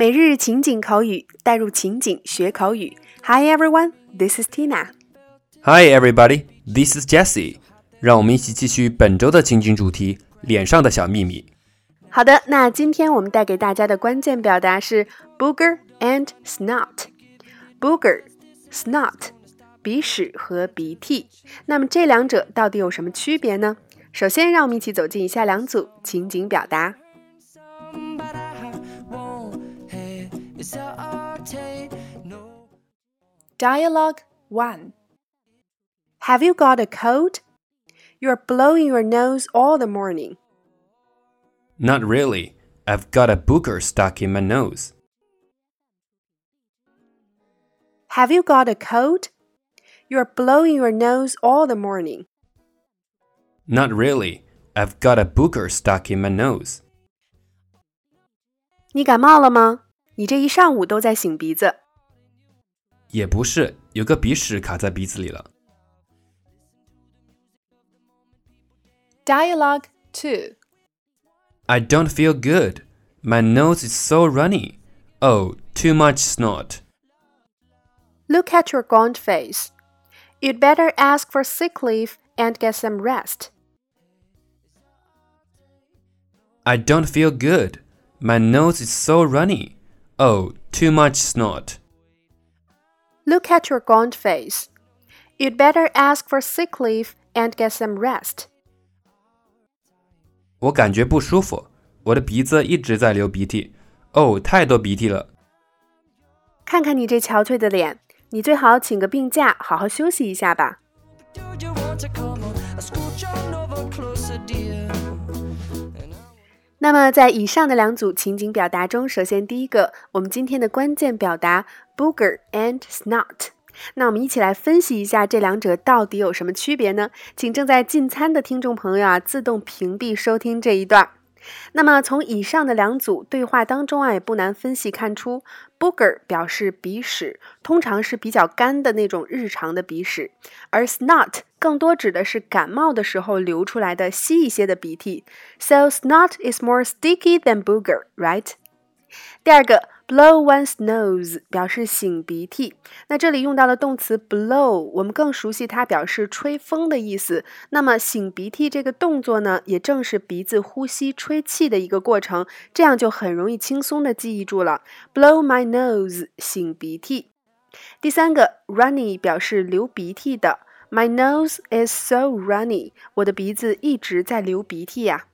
每日情景口语，带入情景学口语。Hi everyone, this is Tina. Hi everybody, this is Jessie. 让我们一起继续本周的情景主题——脸上的小秘密。好的，那今天我们带给大家的关键表达是 booger and snot。booger, snot，鼻屎和鼻涕。那么这两者到底有什么区别呢？首先，让我们一起走进以下两组情景表达。Dialogue 1 Have you got a cold? You're blowing your nose all the morning. Not really. I've got a booger stuck in my nose. Have you got a cold? You're blowing your nose all the morning. Not really. I've got a booger stuck in my nose. 你感冒了吗？你这一上午都在擤鼻子。 也不是，有个鼻屎卡在鼻子里了。Dialogue two. I don't feel good. My nose is so runny. Oh, too much snot. Look at your gaunt face. You'd better ask for sick leave and get some rest. I don't feel good. My nose is so runny. Oh, too much snot. Look at your gaunt face. You'd better ask for sick leave and get some rest. 我感觉不舒服，我的鼻子一直在流鼻涕。哦，太多鼻涕了。看看你这憔悴的脸，你最好请个病假，好好休息一下吧。 那么，在以上的两组情景表达中，首先第一个，我们今天的关键表达 booger and snot。那我们一起来分析一下这两者到底有什么区别呢？请正在进餐的听众朋友啊，自动屏蔽收听这一段。那么从以上的两组对话当中啊，也不难分析看出，booger 表示鼻屎，通常是比较干的那种日常的鼻屎，而 snot 更多指的是感冒的时候流出来的稀一些的鼻涕。So snot is more sticky than booger, right? 第二个。Blow one's nose 表示擤鼻涕，那这里用到了动词 blow，我们更熟悉它表示吹风的意思。那么擤鼻涕这个动作呢，也正是鼻子呼吸吹气的一个过程，这样就很容易轻松的记忆住了。Blow my nose 擤鼻涕。第三个 runny 表示流鼻涕的，My nose is so runny，我的鼻子一直在流鼻涕呀。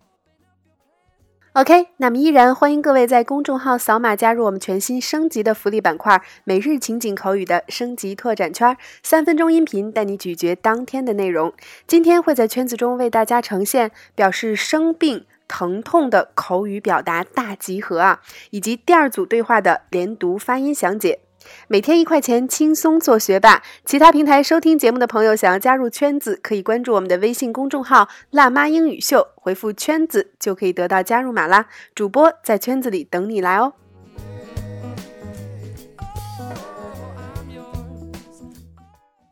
OK，那么依然欢迎各位在公众号扫码加入我们全新升级的福利板块——每日情景口语的升级拓展圈，三分钟音频带你咀嚼当天的内容。今天会在圈子中为大家呈现表示生病、疼痛的口语表达大集合啊，以及第二组对话的连读发音详解。每天一块钱，轻松做学霸。其他平台收听节目的朋友，想要加入圈子，可以关注我们的微信公众号“辣妈英语秀”，回复“圈子”就可以得到加入码啦。主播在圈子里等你来哦。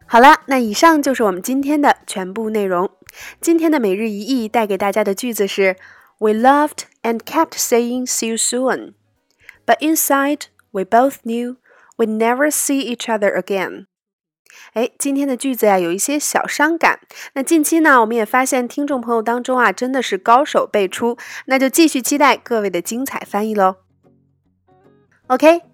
好啦，那以上就是我们今天的全部内容。今天的每日一译带给大家的句子是：We loved and kept saying "see you soon," but inside we both knew. We never see each other again。哎，今天的句子呀有一些小伤感。那近期呢，我们也发现听众朋友当中啊，真的是高手辈出。那就继续期待各位的精彩翻译喽。OK。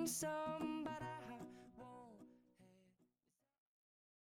learned so